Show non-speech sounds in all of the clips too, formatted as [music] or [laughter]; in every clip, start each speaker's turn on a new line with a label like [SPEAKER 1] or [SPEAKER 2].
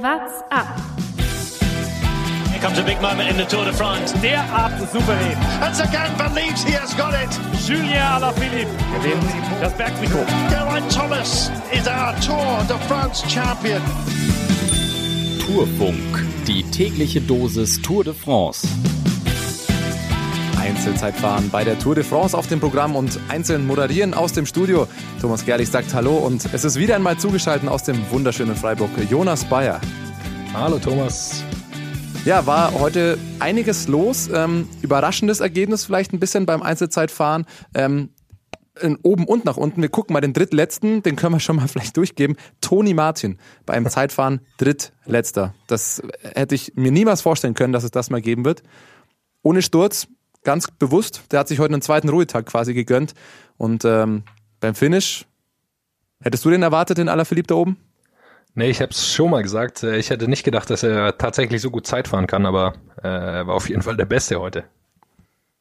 [SPEAKER 1] What's up?
[SPEAKER 2] Here comes a big moment in the Tour de France.
[SPEAKER 3] Derart souverän.
[SPEAKER 4] And Sagan believes he has got it.
[SPEAKER 3] Julien Alaphilippe gewinnt das Bergtrikot.
[SPEAKER 4] Geraint Thomas is our Tour de France champion.
[SPEAKER 5] Tourfunk, die tägliche Dosis Tour de France.
[SPEAKER 6] Einzelzeitfahren bei der Tour de France auf dem Programm und einzeln moderieren aus dem Studio. Thomas Gerlich sagt Hallo und es ist wieder einmal zugeschaltet aus dem wunderschönen Freiburg Jonas Bayer.
[SPEAKER 7] Hallo Thomas.
[SPEAKER 6] Ja, war heute einiges los. Ähm, überraschendes Ergebnis vielleicht ein bisschen beim Einzelzeitfahren. Ähm, in oben und nach unten. Wir gucken mal den drittletzten, den können wir schon mal [laughs] vielleicht durchgeben. Toni Martin beim Zeitfahren drittletzter. Das hätte ich mir niemals vorstellen können, dass es das mal geben wird. Ohne Sturz, ganz bewusst. Der hat sich heute einen zweiten Ruhetag quasi gegönnt. Und ähm, beim Finish, hättest du den erwartet, den Allerverliebt da oben?
[SPEAKER 7] Nee, ich habe es schon mal gesagt. Äh, ich hätte nicht gedacht, dass er tatsächlich so gut Zeit fahren kann, aber äh, er war auf jeden Fall der Beste heute.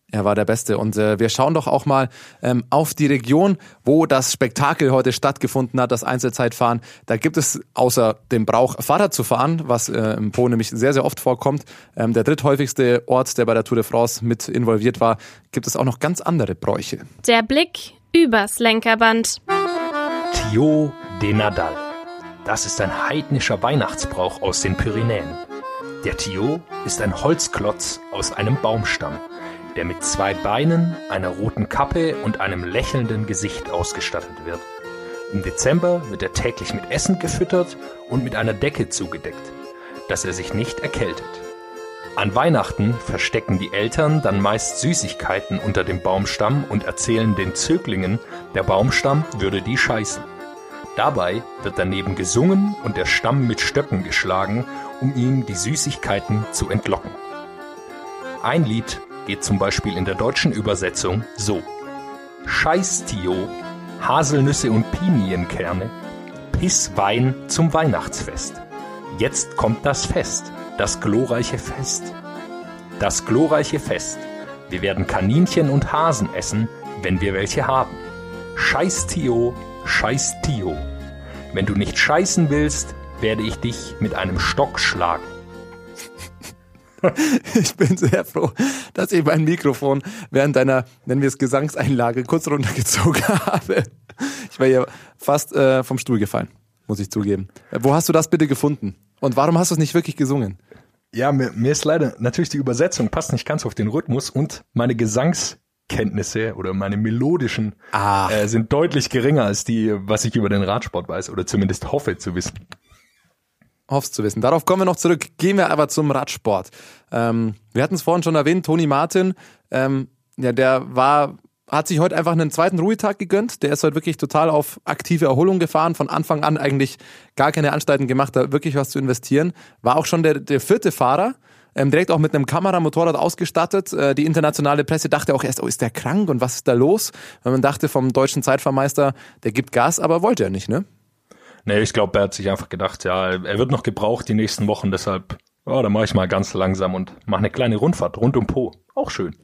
[SPEAKER 6] Er war der Beste. Und äh, wir schauen doch auch mal ähm, auf die Region, wo das Spektakel heute stattgefunden hat, das Einzelzeitfahren. Da gibt es außer dem Brauch, Fahrrad zu fahren, was äh, im Po nämlich sehr, sehr oft vorkommt, ähm, der dritthäufigste Ort, der bei der Tour de France mit involviert war, gibt es auch noch ganz andere Bräuche.
[SPEAKER 1] Der Blick übers Lenkerband.
[SPEAKER 8] Thio de Nadal. Das ist ein heidnischer Weihnachtsbrauch aus den Pyrenäen. Der Thio ist ein Holzklotz aus einem Baumstamm der mit zwei Beinen, einer roten Kappe und einem lächelnden Gesicht ausgestattet wird. Im Dezember wird er täglich mit Essen gefüttert und mit einer Decke zugedeckt, dass er sich nicht erkältet. An Weihnachten verstecken die Eltern dann meist Süßigkeiten unter dem Baumstamm und erzählen den Zöglingen, der Baumstamm würde die scheißen. Dabei wird daneben gesungen und der Stamm mit Stöcken geschlagen, um ihm die Süßigkeiten zu entlocken. Ein Lied geht zum Beispiel in der deutschen Übersetzung so. Scheiß-Tio, Haselnüsse und Pinienkerne, Pisswein zum Weihnachtsfest. Jetzt kommt das Fest, das glorreiche Fest. Das glorreiche Fest. Wir werden Kaninchen und Hasen essen, wenn wir welche haben. Scheiß Tio, scheiß Tio. Wenn du nicht scheißen willst, werde ich dich mit einem Stock schlagen. [laughs]
[SPEAKER 6] Ich bin sehr froh, dass ich mein Mikrofon während deiner, nennen wir es Gesangseinlage, kurz runtergezogen [laughs] habe. Ich wäre ja fast äh, vom Stuhl gefallen, muss ich zugeben. Wo hast du das bitte gefunden? Und warum hast du es nicht wirklich gesungen?
[SPEAKER 7] Ja, mir, mir ist leider natürlich die Übersetzung passt nicht ganz auf den Rhythmus und meine Gesangskenntnisse oder meine melodischen äh, sind deutlich geringer als die, was ich über den Radsport weiß oder zumindest hoffe zu wissen
[SPEAKER 6] hoffst zu wissen. Darauf kommen wir noch zurück. Gehen wir aber zum Radsport. Ähm, wir hatten es vorhin schon erwähnt, Toni Martin, ähm, ja, der war, hat sich heute einfach einen zweiten Ruhetag gegönnt. Der ist heute wirklich total auf aktive Erholung gefahren. Von Anfang an eigentlich gar keine Anstalten gemacht, da wirklich was zu investieren. War auch schon der, der vierte Fahrer. Ähm, direkt auch mit einem Kameramotorrad ausgestattet. Äh, die internationale Presse dachte auch erst, oh, ist der krank und was ist da los? Weil man dachte vom deutschen Zeitfahrmeister, der gibt Gas, aber wollte er nicht, ne?
[SPEAKER 7] Nee, ich glaube, er hat sich einfach gedacht, ja, er wird noch gebraucht die nächsten Wochen, deshalb, ja, dann mache ich mal ganz langsam und mache eine kleine Rundfahrt rund um Po. Auch schön.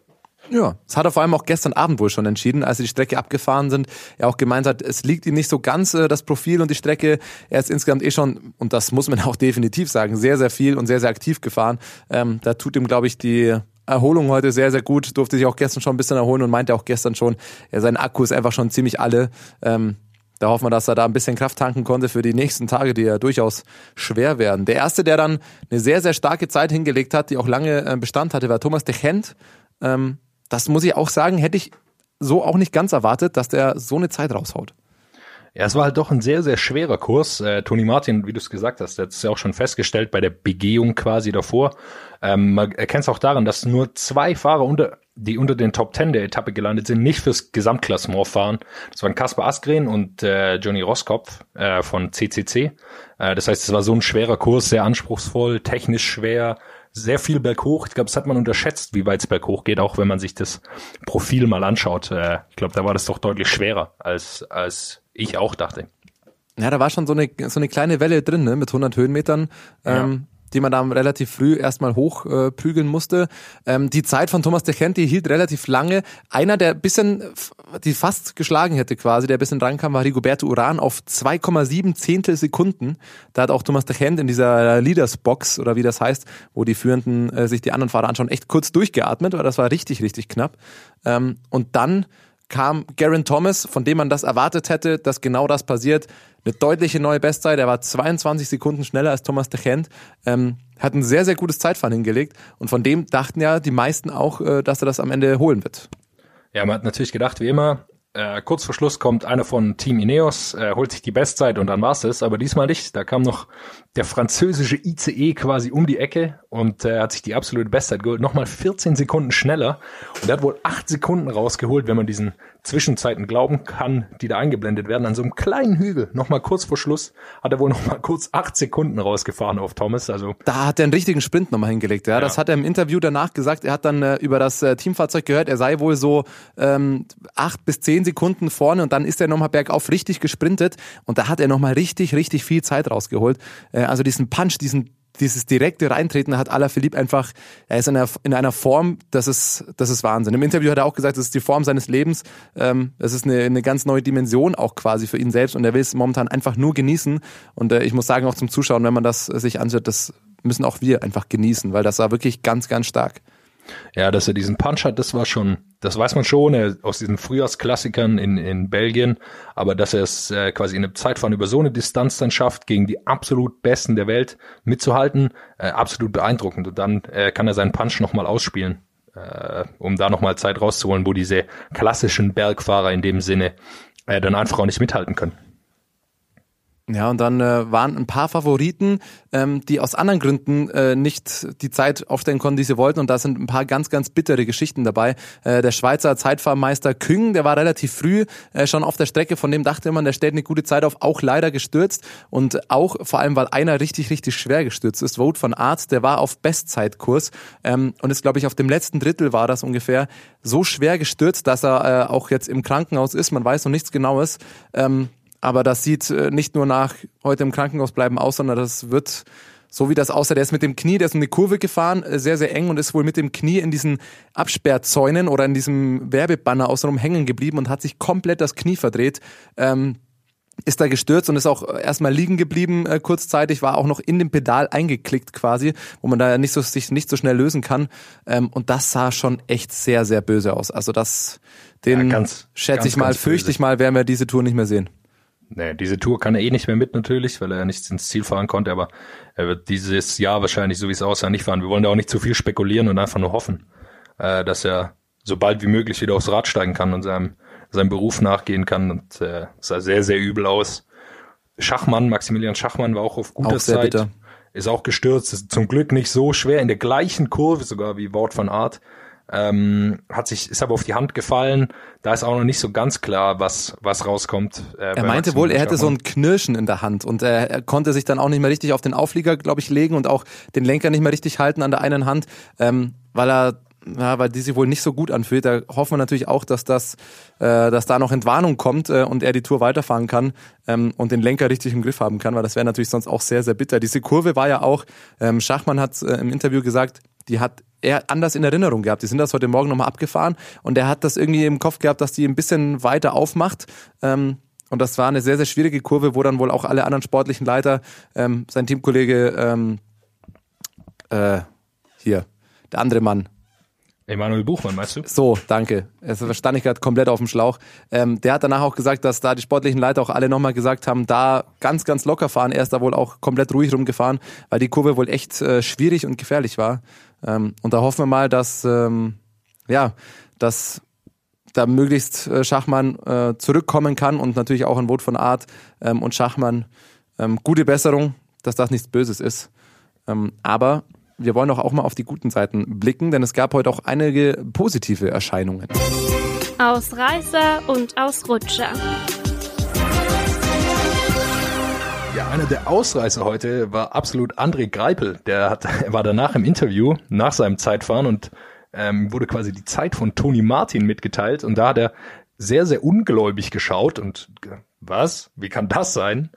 [SPEAKER 6] Ja, das hat er vor allem auch gestern Abend wohl schon entschieden, als sie die Strecke abgefahren sind. Er auch gemeint hat, es liegt ihm nicht so ganz äh, das Profil und die Strecke. Er ist insgesamt eh schon, und das muss man [laughs] auch definitiv sagen, sehr, sehr viel und sehr, sehr aktiv gefahren. Ähm, da tut ihm, glaube ich, die Erholung heute sehr, sehr gut. Durfte sich auch gestern schon ein bisschen erholen und meinte auch gestern schon, ja, sein Akku ist einfach schon ziemlich alle. Ähm, da hoffen wir, dass er da ein bisschen Kraft tanken konnte für die nächsten Tage, die ja durchaus schwer werden. Der erste, der dann eine sehr, sehr starke Zeit hingelegt hat, die auch lange äh, Bestand hatte, war Thomas de Gent. Ähm, das muss ich auch sagen, hätte ich so auch nicht ganz erwartet, dass der so eine Zeit raushaut.
[SPEAKER 7] Ja, es war halt doch ein sehr, sehr schwerer Kurs. Äh, Toni Martin, wie du es gesagt hast, hat es ja auch schon festgestellt bei der Begehung quasi davor. Ähm, man erkennt es auch daran, dass nur zwei Fahrer unter, die unter den Top Ten der Etappe gelandet sind, nicht fürs Gesamtklassement fahren. Das waren Kaspar Askren und äh, Johnny Roskopf äh, von CCC. Äh, das heißt, es war so ein schwerer Kurs, sehr anspruchsvoll, technisch schwer, sehr viel berghoch. Ich glaube, das hat man unterschätzt, wie weit es berghoch geht, auch wenn man sich das Profil mal anschaut. Äh, ich glaube, da war das doch deutlich schwerer, als, als ich auch dachte.
[SPEAKER 6] Ja, da war schon so eine, so eine kleine Welle drin, ne, mit 100 Höhenmetern. Ähm, die man da relativ früh erstmal hochprügeln äh, musste. Ähm, die Zeit von Thomas de Gent, die hielt relativ lange. Einer, der bisschen, die fast geschlagen hätte quasi, der bisschen rankam, war Rigoberto Uran auf 2,7 Zehntel Sekunden. Da hat auch Thomas de Gent in dieser Leaders Box oder wie das heißt, wo die Führenden äh, sich die anderen Fahrer anschauen, echt kurz durchgeatmet, weil das war richtig, richtig knapp. Ähm, und dann kam Garen Thomas, von dem man das erwartet hätte, dass genau das passiert. Eine deutliche neue Bestzeit. Er war 22 Sekunden schneller als Thomas de Gent. Ähm, hat ein sehr, sehr gutes Zeitfahren hingelegt. Und von dem dachten ja die meisten auch, äh, dass er das am Ende holen wird.
[SPEAKER 7] Ja, man hat natürlich gedacht, wie immer, äh, kurz vor Schluss kommt einer von Team Ineos, äh, holt sich die Bestzeit und dann war's es. Aber diesmal nicht. Da kam noch der französische ICE quasi um die Ecke und äh, hat sich die absolute Bestzeit geholt. Nochmal 14 Sekunden schneller. Und er hat wohl 8 Sekunden rausgeholt, wenn man diesen Zwischenzeiten glauben kann, die da eingeblendet werden. An so einem kleinen Hügel, nochmal kurz vor Schluss, hat er wohl nochmal kurz 8 Sekunden rausgefahren auf Thomas. Also
[SPEAKER 6] Da hat er einen richtigen Sprint nochmal hingelegt. Ja. ja. Das hat er im Interview danach gesagt. Er hat dann äh, über das äh, Teamfahrzeug gehört, er sei wohl so ähm, 8 bis 10 Sekunden vorne und dann ist er nochmal bergauf richtig gesprintet und da hat er nochmal richtig, richtig viel Zeit rausgeholt. Äh, also diesen Punch, diesen dieses direkte Reintreten hat Alaphilippe einfach, er ist in einer, in einer Form, das ist, das ist Wahnsinn. Im Interview hat er auch gesagt, das ist die Form seines Lebens. Ähm, es ist eine, eine ganz neue Dimension auch quasi für ihn selbst und er will es momentan einfach nur genießen. Und äh, ich muss sagen, auch zum Zuschauen, wenn man das sich anschaut, das müssen auch wir einfach genießen, weil das war wirklich ganz, ganz stark.
[SPEAKER 7] Ja, dass er diesen Punch hat, das war schon, das weiß man schon er, aus diesen Frühjahrsklassikern in, in Belgien, aber dass er es äh, quasi in einem Zeitfahren über so eine Distanz dann schafft, gegen die absolut Besten der Welt mitzuhalten, äh, absolut beeindruckend. Und dann äh, kann er seinen Punch nochmal ausspielen, äh, um da nochmal Zeit rauszuholen, wo diese klassischen Bergfahrer in dem Sinne äh, dann einfach auch nicht mithalten können.
[SPEAKER 6] Ja, und dann äh, waren ein paar Favoriten, ähm, die aus anderen Gründen äh, nicht die Zeit aufstellen konnten, die sie wollten. Und da sind ein paar ganz, ganz bittere Geschichten dabei. Äh, der Schweizer Zeitfahrmeister Küng, der war relativ früh äh, schon auf der Strecke. Von dem dachte man, der stellt eine gute Zeit auf, auch leider gestürzt. Und auch vor allem, weil einer richtig, richtig schwer gestürzt ist. Vote von Arzt, der war auf Bestzeitkurs ähm, und ist, glaube ich, auf dem letzten Drittel war das ungefähr so schwer gestürzt, dass er äh, auch jetzt im Krankenhaus ist. Man weiß noch nichts Genaues. Ähm, aber das sieht äh, nicht nur nach heute im Krankenhaus bleiben aus, sondern das wird so wie das aussah. Der ist mit dem Knie, der ist in eine Kurve gefahren, äh, sehr, sehr eng und ist wohl mit dem Knie in diesen Absperrzäunen oder in diesem Werbebanner außenrum hängen geblieben und hat sich komplett das Knie verdreht. Ähm, ist da gestürzt und ist auch erstmal liegen geblieben äh, kurzzeitig, war auch noch in dem Pedal eingeklickt quasi, wo man da nicht so, sich nicht so schnell lösen kann. Ähm, und das sah schon echt sehr, sehr böse aus. Also das, den ja, schätze ich mal, fürchte ich mal, werden wir diese Tour nicht mehr sehen.
[SPEAKER 7] Nee, diese Tour kann er eh nicht mehr mit natürlich, weil er ja nicht ins Ziel fahren konnte, aber er wird dieses Jahr wahrscheinlich, so wie es aussah, nicht fahren. Wir wollen da auch nicht zu viel spekulieren und einfach nur hoffen, äh, dass er so bald wie möglich wieder aufs Rad steigen kann und seinem, seinem Beruf nachgehen kann. Und äh, sah sehr, sehr übel aus. Schachmann, Maximilian Schachmann war auch auf guter auch Zeit. Bitter. Ist auch gestürzt, ist zum Glück nicht so schwer, in der gleichen Kurve sogar wie Wort von Art ähm, hat sich, ist aber auf die Hand gefallen. Da ist auch noch nicht so ganz klar, was, was rauskommt.
[SPEAKER 6] Äh, er meinte wohl, er hätte so ein Knirschen in der Hand und er, er konnte sich dann auch nicht mehr richtig auf den Auflieger, glaube ich, legen und auch den Lenker nicht mehr richtig halten an der einen Hand, ähm, weil er ja, weil die sich wohl nicht so gut anfühlt. Da hoffen wir natürlich auch, dass das, äh, dass da noch Entwarnung kommt äh, und er die Tour weiterfahren kann ähm, und den Lenker richtig im Griff haben kann, weil das wäre natürlich sonst auch sehr, sehr bitter. Diese Kurve war ja auch, ähm, Schachmann hat äh, im Interview gesagt, die hat er anders in Erinnerung gehabt. Die sind das heute Morgen nochmal abgefahren und er hat das irgendwie im Kopf gehabt, dass die ein bisschen weiter aufmacht. Ähm, und das war eine sehr, sehr schwierige Kurve, wo dann wohl auch alle anderen sportlichen Leiter, ähm, sein Teamkollege, ähm, äh, hier, der andere Mann,
[SPEAKER 7] Emanuel Buchmann, meinst du?
[SPEAKER 6] So, danke. Das stand ich gerade komplett auf dem Schlauch. Ähm, der hat danach auch gesagt, dass da die sportlichen Leiter auch alle nochmal gesagt haben, da ganz, ganz locker fahren. Er ist da wohl auch komplett ruhig rumgefahren, weil die Kurve wohl echt äh, schwierig und gefährlich war. Ähm, und da hoffen wir mal, dass, ähm, ja, dass da möglichst äh, Schachmann äh, zurückkommen kann und natürlich auch ein Wort von Art ähm, und Schachmann. Ähm, gute Besserung, dass das nichts Böses ist. Ähm, aber wir wollen doch auch mal auf die guten Seiten blicken, denn es gab heute auch einige positive Erscheinungen.
[SPEAKER 1] Ausreißer und Ausrutscher.
[SPEAKER 7] Ja, einer der Ausreißer heute war absolut André Greipel. Der hat, er war danach im Interview nach seinem Zeitfahren und ähm, wurde quasi die Zeit von Toni Martin mitgeteilt und da hat er sehr, sehr ungläubig geschaut und was? Wie kann das sein?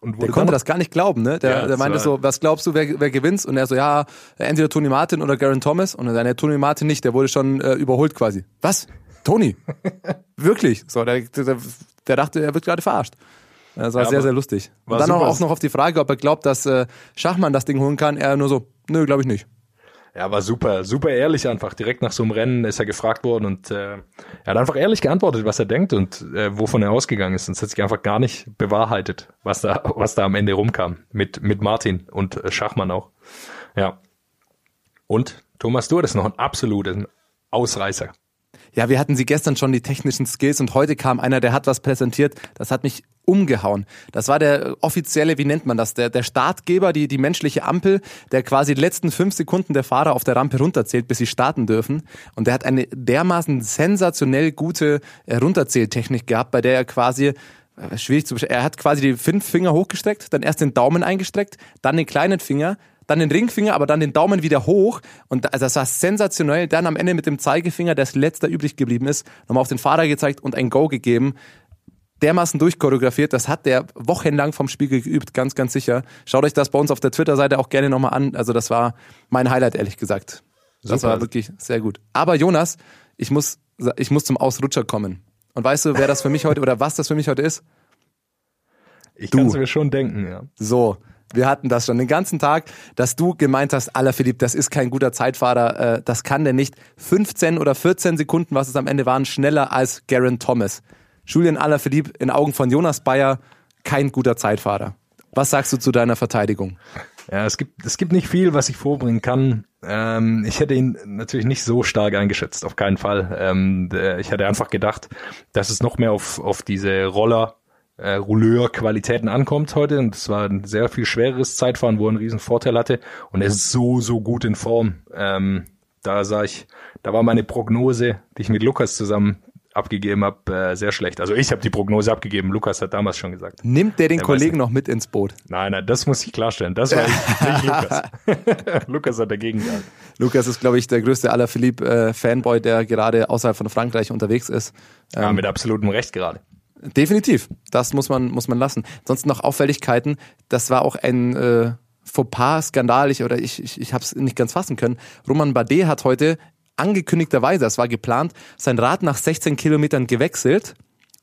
[SPEAKER 7] Und
[SPEAKER 6] der konnte das gar nicht glauben, ne? Der,
[SPEAKER 7] Ja,
[SPEAKER 6] der meinte so, was glaubst du, wer, wer gewinnt? Und er so, ja, entweder Tony Martin oder Garen Thomas. Und er sagt, nee, Tony Martin nicht, der wurde schon äh, überholt quasi. Was? Tony? [laughs] Wirklich? So, der, der, der dachte, er wird gerade verarscht. Das war
[SPEAKER 7] Ja,
[SPEAKER 6] sehr, sehr lustig. Und dann
[SPEAKER 7] super.
[SPEAKER 6] auch noch auf die Frage, ob er glaubt, dass äh, Schachmann das Ding holen kann. Er nur so, nö, glaube ich nicht.
[SPEAKER 7] Ja, war super, super ehrlich einfach. Direkt nach so einem Rennen ist er gefragt worden und äh, er hat einfach ehrlich geantwortet, was er denkt und äh, wovon er ausgegangen ist. Und es hat sich einfach gar nicht bewahrheitet, was da, was da am Ende rumkam. Mit, mit Martin und äh, Schachmann auch. Ja. Und Thomas, du hattest noch einen absoluten Ausreißer.
[SPEAKER 6] Ja, wir hatten sie gestern schon, die technischen Skills, und heute kam einer, der hat was präsentiert, das hat mich umgehauen. Das war der offizielle, wie nennt man das, der, der Startgeber, die, die menschliche Ampel, der quasi die letzten fünf Sekunden der Fahrer auf der Rampe runterzählt, bis sie starten dürfen. Und der hat eine dermaßen sensationell gute äh, Runterzähltechnik gehabt, bei der er quasi äh, schwierig zu beschreiben. Er hat quasi die fünf Finger hochgestreckt, dann erst den Daumen eingestreckt, dann den kleinen Finger, dann den Ringfinger, aber dann den Daumen wieder hoch. Und also das war sensationell. Dann am Ende mit dem Zeigefinger, der als letzter übrig geblieben ist, nochmal auf den Fahrer gezeigt und ein Go gegeben. Dermaßen durchchoreografiert, das hat der wochenlang vom Spiegel geübt, ganz, ganz sicher. Schaut euch das bei uns auf der Twitter-Seite auch gerne nochmal an. Also das war mein Highlight, ehrlich gesagt. Das
[SPEAKER 7] Super.
[SPEAKER 6] war wirklich sehr gut. Aber Jonas, ich muss, ich muss zum Ausrutscher kommen. Und weißt du, wer das für mich heute oder was das für mich heute ist?
[SPEAKER 7] Ich kann es mir schon denken, ja.
[SPEAKER 6] So, wir hatten das schon den ganzen Tag, dass du gemeint hast, aller Philipp, das ist kein guter Zeitfahrer, äh, das kann der nicht. 15 oder 14 Sekunden, was es am Ende waren, schneller als Garen Thomas. Julian Alaphilippe in Augen von Jonas Bayer, kein guter Zeitfahrer. Was sagst du zu deiner Verteidigung?
[SPEAKER 7] Ja, es gibt, es gibt nicht viel, was ich vorbringen kann. Ähm, ich hätte ihn natürlich nicht so stark eingeschätzt, auf keinen Fall. Ähm, der, ich hätte einfach gedacht, dass es noch mehr auf, auf diese Roller, äh, Rouleur-Qualitäten ankommt heute. Und es war ein sehr viel schwereres Zeitfahren, wo er einen riesen Vorteil hatte. Und er ist so, so gut in Form. Ähm, da sah ich, da war meine Prognose, die ich mit Lukas zusammen abgegeben habe, äh, sehr schlecht. Also ich habe die Prognose abgegeben, Lukas hat damals schon gesagt.
[SPEAKER 6] Nimmt der den
[SPEAKER 7] weiß
[SPEAKER 6] Kollegen noch mit ins Boot?
[SPEAKER 7] Nein, nein, das muss ich klarstellen. Das war ich, [laughs] nicht Lukas. [laughs] Lukas hat dagegen gehalten.
[SPEAKER 6] Lukas ist, glaube ich, der größte Alaphilippe-Fanboy, der gerade außerhalb von Frankreich unterwegs ist.
[SPEAKER 7] Ja,
[SPEAKER 6] Ähm,
[SPEAKER 7] mit absolutem Recht gerade.
[SPEAKER 6] Definitiv. Das muss man, muss man lassen. Sonst noch Auffälligkeiten. Das war auch ein äh, Fauxpas-Skandal. Ich, oder ich, ich, ich habe es nicht ganz fassen können. Roman Bardet hat heute angekündigterweise, das war geplant, sein Rad nach 16 Kilometern gewechselt.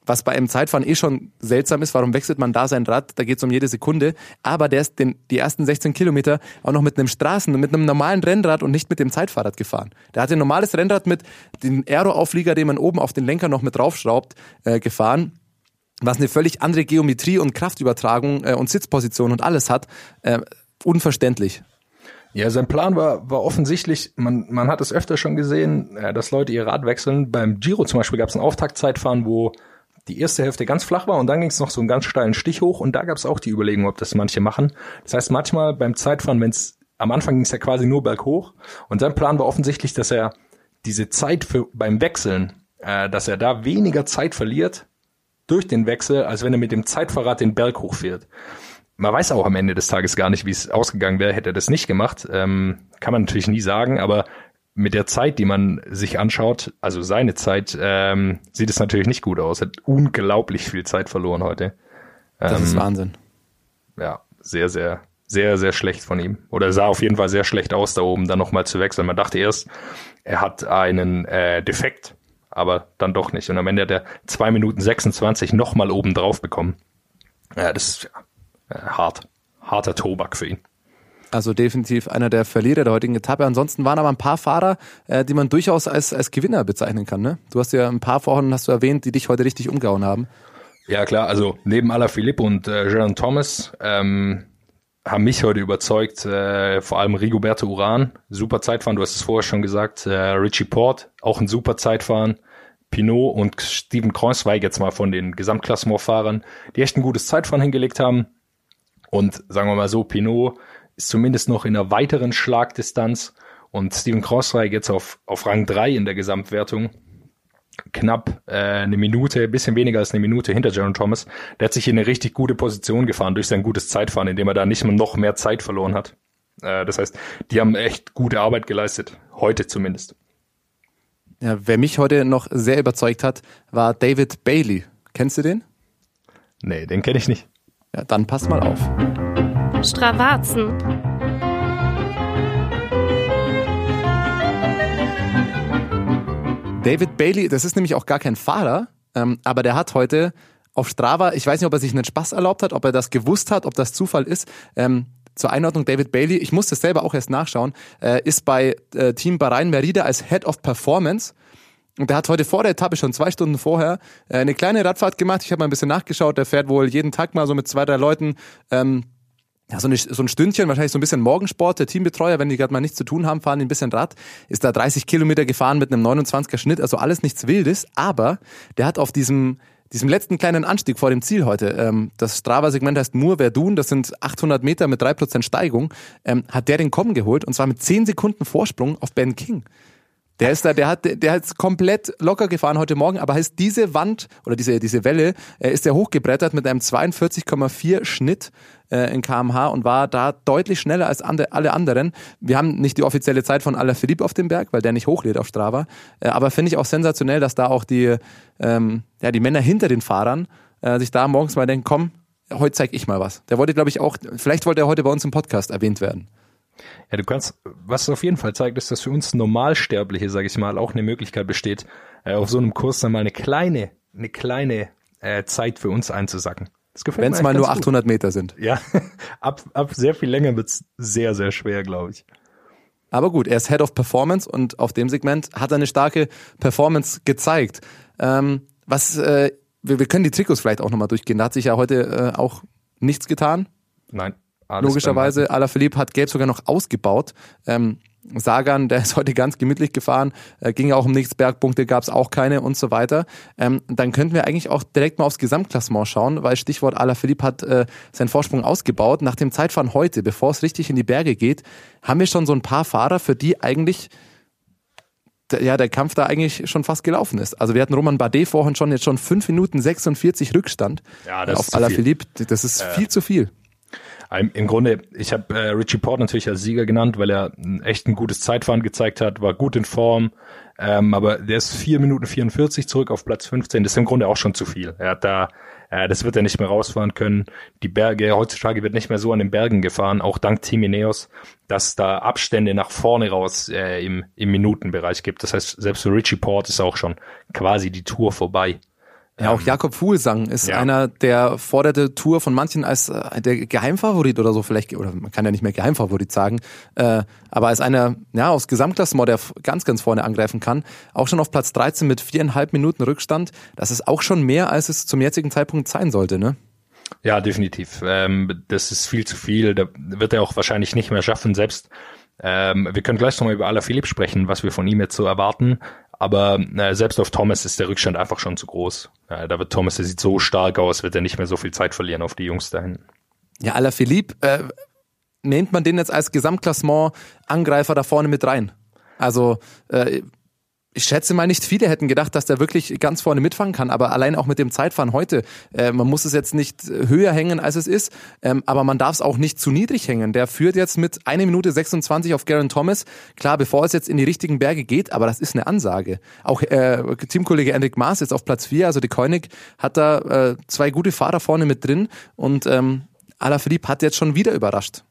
[SPEAKER 6] Was bei einem Zeitfahren eh schon seltsam ist, warum wechselt man da sein Rad? Da geht's um jede Sekunde. Aber der ist den, die ersten 16 Kilometer auch noch mit einem Straßen, mit einem normalen Rennrad und nicht mit dem Zeitfahrrad gefahren. Der hat ein normales Rennrad mit dem Aero-Auflieger, den man oben auf den Lenker noch mit draufschraubt, äh, gefahren was eine völlig andere Geometrie und Kraftübertragung äh, und Sitzposition und alles hat. Äh, unverständlich.
[SPEAKER 7] Ja, sein Plan war, war offensichtlich, man, man hat es öfter schon gesehen, äh, dass Leute ihr Rad wechseln. Beim Giro zum Beispiel gab es ein Auftaktzeitfahren, wo die erste Hälfte ganz flach war und dann ging es noch so einen ganz steilen Stich hoch und da gab es auch die Überlegung, ob das manche machen. Das heißt, manchmal beim Zeitfahren, wenn es am Anfang ging es ja quasi nur berghoch und sein Plan war offensichtlich, dass er diese Zeit für beim Wechseln, äh, dass er da weniger Zeit verliert durch den Wechsel, als wenn er mit dem Zeitfahrrad den Berg hochfährt. Man weiß auch am Ende des Tages gar nicht, wie es ausgegangen wäre, hätte er das nicht gemacht. Ähm, kann man natürlich nie sagen, aber mit der Zeit, die man sich anschaut, also seine Zeit, ähm, sieht es natürlich nicht gut aus. Hat unglaublich viel Zeit verloren heute.
[SPEAKER 6] Das
[SPEAKER 7] Ähm,
[SPEAKER 6] ist Wahnsinn.
[SPEAKER 7] ja, sehr, sehr, sehr, sehr schlecht von ihm. Oder sah auf jeden Fall sehr schlecht aus, da oben dann nochmal zu wechseln. Man dachte erst, er hat einen äh, Defekt, aber dann doch nicht. Und am Ende hat er zwei Minuten 26 nochmal oben drauf bekommen. Ja, das ist ja, hart. Harter Tobak für ihn.
[SPEAKER 6] Also definitiv einer der Verlierer der heutigen Etappe. Ansonsten waren aber ein paar Fahrer, äh, die man durchaus als, als Gewinner bezeichnen kann. Ne? Du hast ja ein paar vorhin hast du erwähnt, die dich heute richtig umgehauen haben.
[SPEAKER 7] Ja, klar, also neben Alaphilippe und äh, Jean Thomas ähm, haben mich heute überzeugt, äh, vor allem Rigoberto Uran, super Zeitfahren, du hast es vorher schon gesagt, äh, Richie Port, auch ein super Zeitfahren, Pinot und Steven Kreuzweig jetzt mal von den Gesamtklassementfahrern, die echt ein gutes Zeitfahren hingelegt haben. Und sagen wir mal so, Pinot ist zumindest noch in einer weiteren Schlagdistanz und Steven Kreuzweig jetzt auf, auf Rang 3 in der Gesamtwertung knapp äh, eine Minute, bisschen weniger als eine Minute hinter Jaron Thomas. Der hat sich in eine richtig gute Position gefahren durch sein gutes Zeitfahren, indem er da nicht noch mehr Zeit verloren hat. Äh, das heißt, die haben echt gute Arbeit geleistet, heute zumindest.
[SPEAKER 6] Ja, wer mich heute noch sehr überzeugt hat, war David Bailey. Kennst du den?
[SPEAKER 7] Nee, den kenne ich nicht.
[SPEAKER 6] Ja, dann passt mal auf.
[SPEAKER 1] Stravazen.
[SPEAKER 6] David Bailey, das ist nämlich auch gar kein Fahrer, ähm, aber der hat heute auf Strava, ich weiß nicht, ob er sich einen Spaß erlaubt hat, ob er das gewusst hat, ob das Zufall ist. Ähm, zur Einordnung, David Bailey, ich muss das selber auch erst nachschauen, äh, ist bei äh, Team Bahrain Merida als Head of Performance. Und der hat heute vor der Etappe schon zwei Stunden vorher äh, eine kleine Radfahrt gemacht. Ich habe mal ein bisschen nachgeschaut. Der fährt wohl jeden Tag mal so mit zwei, drei Leuten ähm, ja, so, eine, so ein Stündchen, wahrscheinlich so ein bisschen Morgensport. Der Teambetreuer, wenn die gerade mal nichts zu tun haben, fahren ein bisschen Rad. Ist da 30 Kilometer gefahren mit einem 29er Schnitt, also alles nichts Wildes. Aber der hat auf diesem diesem letzten kleinen Anstieg vor dem Ziel heute, ähm, das Strava-Segment heißt Mur Verdun, das sind 800 Meter mit 3% Steigung, ähm, hat der den Kommen geholt und zwar mit 10 Sekunden Vorsprung auf Ben King. Der ist da, der hat, der hat komplett locker gefahren heute Morgen, aber heißt diese Wand oder diese diese Welle äh, ist er hochgebrettert mit einem 42,4 Schnitt äh, in kmh und war da deutlich schneller als ande, alle anderen. Wir haben nicht die offizielle Zeit von Alaphilippe auf dem Berg, weil der nicht hochlädt auf Strava. Äh, aber finde ich auch sensationell, dass da auch die ähm, ja die Männer hinter den Fahrern äh, sich da morgens mal denken, komm, heute zeig ich mal was. Der wollte, glaube ich, auch, vielleicht wollte er heute bei uns im Podcast erwähnt werden.
[SPEAKER 7] Ja, du kannst, was es auf jeden Fall zeigt, ist, dass für uns Normalsterbliche, sage ich mal, auch eine Möglichkeit besteht, äh, auf so einem Kurs dann mal eine kleine, eine kleine äh, Zeit für uns einzusacken.
[SPEAKER 6] Das gefällt Wenn es mal nur 800 gut. Meter sind.
[SPEAKER 7] Ja, [laughs] ab, ab sehr viel länger wird's sehr, sehr schwer, glaube ich.
[SPEAKER 6] Aber gut, er ist Head of Performance und auf dem Segment hat er eine starke Performance gezeigt. Ähm, was, äh, wir, wir können die Trikots vielleicht auch nochmal durchgehen. Da hat sich ja heute äh, auch nichts getan.
[SPEAKER 7] Nein.
[SPEAKER 6] Alles Logischerweise, Alaphilippe hat Gelb sogar noch ausgebaut. Ähm, Sagan, der ist [laughs] heute ganz gemütlich gefahren, äh, ging ja auch um nichts, Bergpunkte gab es auch keine und so weiter. Ähm, dann könnten wir eigentlich auch direkt mal aufs Gesamtklassement schauen, weil Stichwort Alaphilippe hat äh, seinen Vorsprung ausgebaut. Nach dem Zeitfahren heute, bevor es richtig in die Berge geht, haben wir schon so ein paar Fahrer, für die eigentlich ja, der Kampf da eigentlich schon fast gelaufen ist. Also wir hatten Roman Bardet vorhin schon jetzt schon 5 Minuten 46 Rückstand
[SPEAKER 7] ja, das
[SPEAKER 6] auf Alaphilippe. Das ist äh, viel zu viel.
[SPEAKER 7] Im Grunde, ich habe äh, Richie Port natürlich als Sieger genannt, weil er echt ein gutes Zeitfahren gezeigt hat, war gut in Form, ähm, aber der ist vier Minuten 44 zurück auf Platz 15. Das ist im Grunde auch schon zu viel. Er hat da, äh, das wird er nicht mehr rausfahren können. Die Berge, heutzutage wird nicht mehr so an den Bergen gefahren, auch dank Team Ineos, dass da Abstände nach vorne raus äh, im, im Minutenbereich gibt. Das heißt, selbst für Richie Port ist auch schon quasi die Tour vorbei.
[SPEAKER 6] Ja, auch Jakob Fuglsang ist ja. einer, der forderte Tour von manchen als äh, der Geheimfavorit oder so vielleicht, oder man kann ja nicht mehr Geheimfavorit sagen, äh, aber als einer, ja, aus Gesamtklassement, der ganz, ganz vorne angreifen kann, auch schon auf Platz 13 mit viereinhalb Minuten Rückstand, das ist auch schon mehr, als es zum jetzigen Zeitpunkt sein sollte, ne?
[SPEAKER 7] Ja, definitiv. Ähm, das ist viel zu viel. Da wird er auch wahrscheinlich nicht mehr schaffen, selbst ähm, wir können gleich nochmal über Alaphilippe sprechen, was wir von ihm jetzt so erwarten. Aber äh, selbst auf Thomas ist der Rückstand einfach schon zu groß. Äh, da wird Thomas, der sieht so stark aus, wird er nicht mehr so viel Zeit verlieren auf die Jungs da hinten.
[SPEAKER 6] Ja, Alaphilippe, äh, nennt man den jetzt als Gesamtklassement-Angreifer da vorne mit rein? Also äh, ich schätze mal, nicht viele hätten gedacht, dass der wirklich ganz vorne mitfangen kann. Aber allein auch mit dem Zeitfahren heute, äh, man muss es jetzt nicht höher hängen, als es ist, ähm, aber man darf es auch nicht zu niedrig hängen. Der führt jetzt mit 1 Minute 26 auf Garen Thomas. Klar, bevor es jetzt in die richtigen Berge geht, aber das ist eine Ansage. Auch äh, Teamkollege Enric Maas ist auf Platz 4, also die Koenig hat da äh, zwei gute Fahrer vorne mit drin und ähm, Alaphilippe hat jetzt schon wieder überrascht.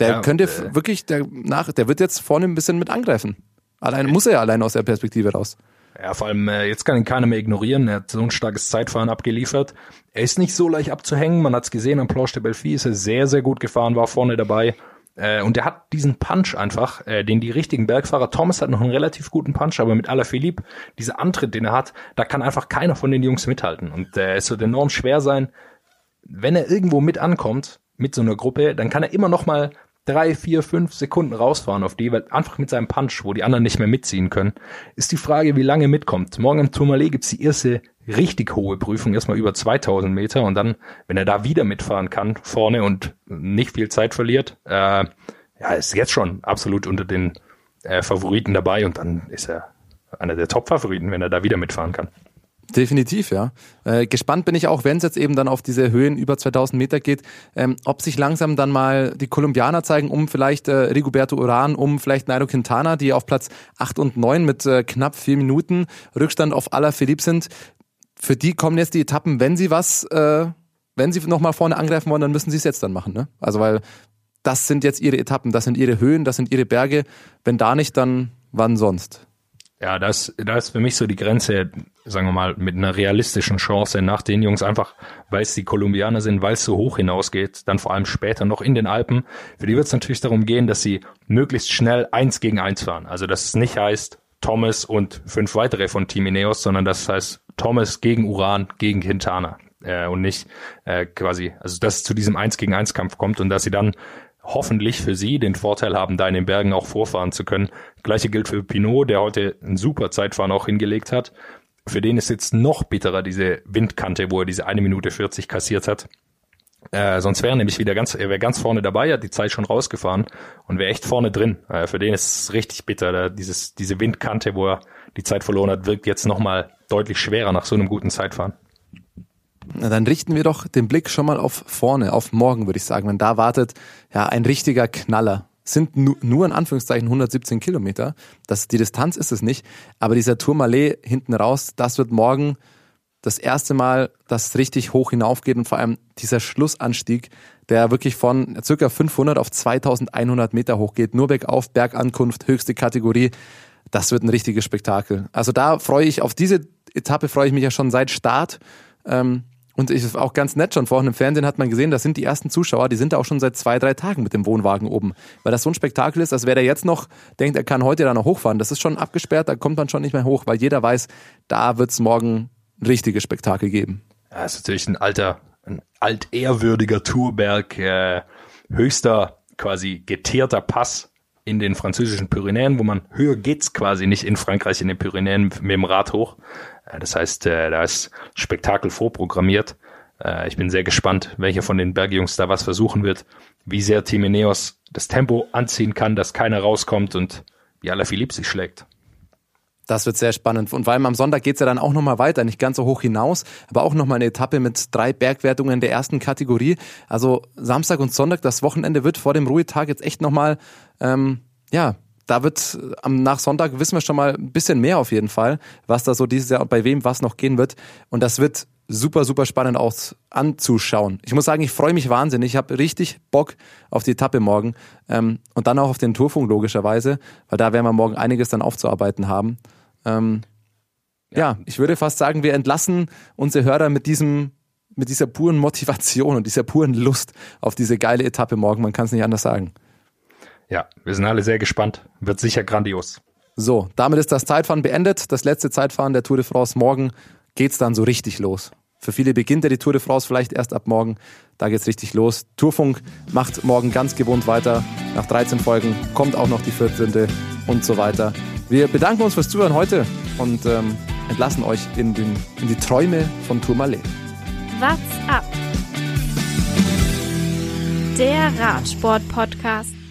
[SPEAKER 6] Der ja, könnte äh, wirklich, der, nach, der wird jetzt vorne ein bisschen mit angreifen. Allein muss er ja allein aus der Perspektive raus.
[SPEAKER 7] Ja, vor allem, äh, jetzt kann ihn keiner mehr ignorieren. Er hat so ein starkes Zeitfahren abgeliefert. Er ist nicht so leicht abzuhängen. Man hat es gesehen am Planche de Belfi, ist er sehr, sehr gut gefahren, war vorne dabei. Äh, und er hat diesen Punch einfach, äh, den die richtigen Bergfahrer, Thomas hat noch einen relativ guten Punch, aber mit Alaphilippe, dieser Antritt, den er hat, da kann einfach keiner von den Jungs mithalten. Und äh, es wird enorm schwer sein, wenn er irgendwo mit ankommt, mit so einer Gruppe, dann kann er immer noch mal drei, vier, fünf Sekunden rausfahren auf die, weil einfach mit seinem Punch, wo die anderen nicht mehr mitziehen können, ist die Frage, wie lange mitkommt. Morgen im Tourmalet gibt's die erste richtig hohe Prüfung, erstmal über 2000 Meter und dann, wenn er da wieder mitfahren kann, vorne und nicht viel Zeit verliert, äh, ja, ist jetzt schon absolut unter den äh, Favoriten dabei und dann ist er einer der Top-Favoriten, wenn er da wieder mitfahren kann.
[SPEAKER 6] Definitiv, ja. Äh, gespannt bin ich auch, wenn es jetzt eben dann auf diese Höhen über 2000 Meter geht, ähm, ob sich langsam dann mal die Kolumbianer zeigen, um vielleicht äh, Rigoberto Uran, um vielleicht Nairo Quintana, die auf Platz 8 und 9 mit äh, knapp vier Minuten Rückstand auf aller Philipp sind. Für die kommen jetzt die Etappen, wenn sie was äh, wenn sie nochmal vorne angreifen wollen, dann müssen sie es jetzt dann machen. Ne? Also weil das sind jetzt ihre Etappen, das sind ihre Höhen, das sind ihre Berge. Wenn da nicht, dann wann sonst?
[SPEAKER 7] Ja, das, das ist für mich so die Grenze, sagen wir mal, mit einer realistischen Chance nach den Jungs, einfach weil es die Kolumbianer sind, weil es so hoch hinausgeht, dann vor allem später noch in den Alpen. Für die wird es natürlich darum gehen, dass sie möglichst schnell eins gegen eins fahren. Also dass es nicht heißt Thomas und fünf weitere von Team Ineos, sondern das heißt Thomas gegen Uran gegen Quintana äh, und nicht äh, quasi, also dass es zu diesem eins gegen eins Kampf kommt und dass sie dann hoffentlich für sie den Vorteil haben, da in den Bergen auch vorfahren zu können. Gleiche gilt für Pinot, der heute ein super Zeitfahren auch hingelegt hat. Für den ist jetzt noch bitterer diese Windkante, wo er diese eine Minute 40 kassiert hat. Äh, sonst wäre er nämlich wieder ganz, er wäre ganz vorne dabei, hat die Zeit schon rausgefahren und wäre echt vorne drin. Äh, für den ist es richtig bitter. Da dieses, diese Windkante, wo er die Zeit verloren hat, wirkt jetzt nochmal deutlich schwerer nach so einem guten Zeitfahren.
[SPEAKER 6] Na, dann richten wir doch den Blick schon mal auf vorne, auf morgen, würde ich sagen. Wenn da wartet ja ein richtiger Knaller. Sind nu, nur in Anführungszeichen 117 Kilometer. Das, die Distanz ist es nicht. Aber dieser Tourmalet hinten raus, das wird morgen das erste Mal, dass es richtig hoch hinaufgeht und vor allem dieser Schlussanstieg, der wirklich von circa 500 auf 2100 Meter hochgeht, nur bergauf, Bergankunft, höchste Kategorie. Das wird ein richtiges Spektakel. Also da freue ich, auf diese Etappe freue ich mich ja schon seit Start. Ähm, und ich auch ganz nett schon vorhin im Fernsehen hat man gesehen, das sind die ersten Zuschauer, die sind da auch schon seit zwei, drei Tagen mit dem Wohnwagen oben. Weil das so ein Spektakel ist, als wäre der jetzt noch denkt, er kann heute da noch hochfahren. Das ist schon abgesperrt, da kommt man schon nicht mehr hoch, weil jeder weiß, da wird es morgen ein richtiges Spektakel geben.
[SPEAKER 7] Ja, das ist natürlich ein alter, ein altehrwürdiger Tourberg, äh, höchster quasi geteerter Pass in den französischen Pyrenäen, wo man höher geht's quasi nicht in Frankreich in den Pyrenäen mit dem Rad hoch. Das heißt, äh, da ist Spektakel vorprogrammiert. Äh, ich bin sehr gespannt, welcher von den Bergjungs da was versuchen wird, wie sehr Team das Tempo anziehen kann, dass keiner rauskommt und wie Alaphilippe sich schlägt.
[SPEAKER 6] Das wird sehr spannend. Und weil am Sonntag geht's ja dann auch nochmal weiter, nicht ganz so hoch hinaus, aber auch nochmal eine Etappe mit drei Bergwertungen der ersten Kategorie. Also Samstag und Sonntag, das Wochenende wird vor dem Ruhetag jetzt echt nochmal, ähm, ja, da wird am nach Sonntag wissen wir schon mal ein bisschen mehr auf jeden Fall, was da so dieses Jahr und bei wem was noch gehen wird. Und das wird super, super spannend auch anzuschauen. Ich muss sagen, ich freue mich wahnsinnig. Ich habe richtig Bock auf die Etappe morgen ähm, und dann auch auf den Tourfunk logischerweise, weil da werden wir morgen einiges dann aufzuarbeiten haben. Ähm, ja. ja, ich würde fast sagen, wir entlassen unsere Hörer mit diesem mit dieser puren Motivation und dieser puren Lust auf diese geile Etappe morgen. Man kann es nicht anders sagen.
[SPEAKER 7] Ja, wir sind alle sehr gespannt. Wird sicher grandios.
[SPEAKER 6] So, damit ist das Zeitfahren beendet. Das letzte Zeitfahren der Tour de France. Morgen geht's dann so richtig los. Für viele beginnt ja die Tour de France vielleicht erst ab morgen. Da geht's richtig los. Tourfunk macht morgen ganz gewohnt weiter. Nach 13 Folgen kommt auch noch die 14. und so weiter. Wir bedanken uns fürs Zuhören heute und ähm, entlassen euch in, den, in die Träume von Tourmalet.
[SPEAKER 1] What's up? Der Radsport-Podcast.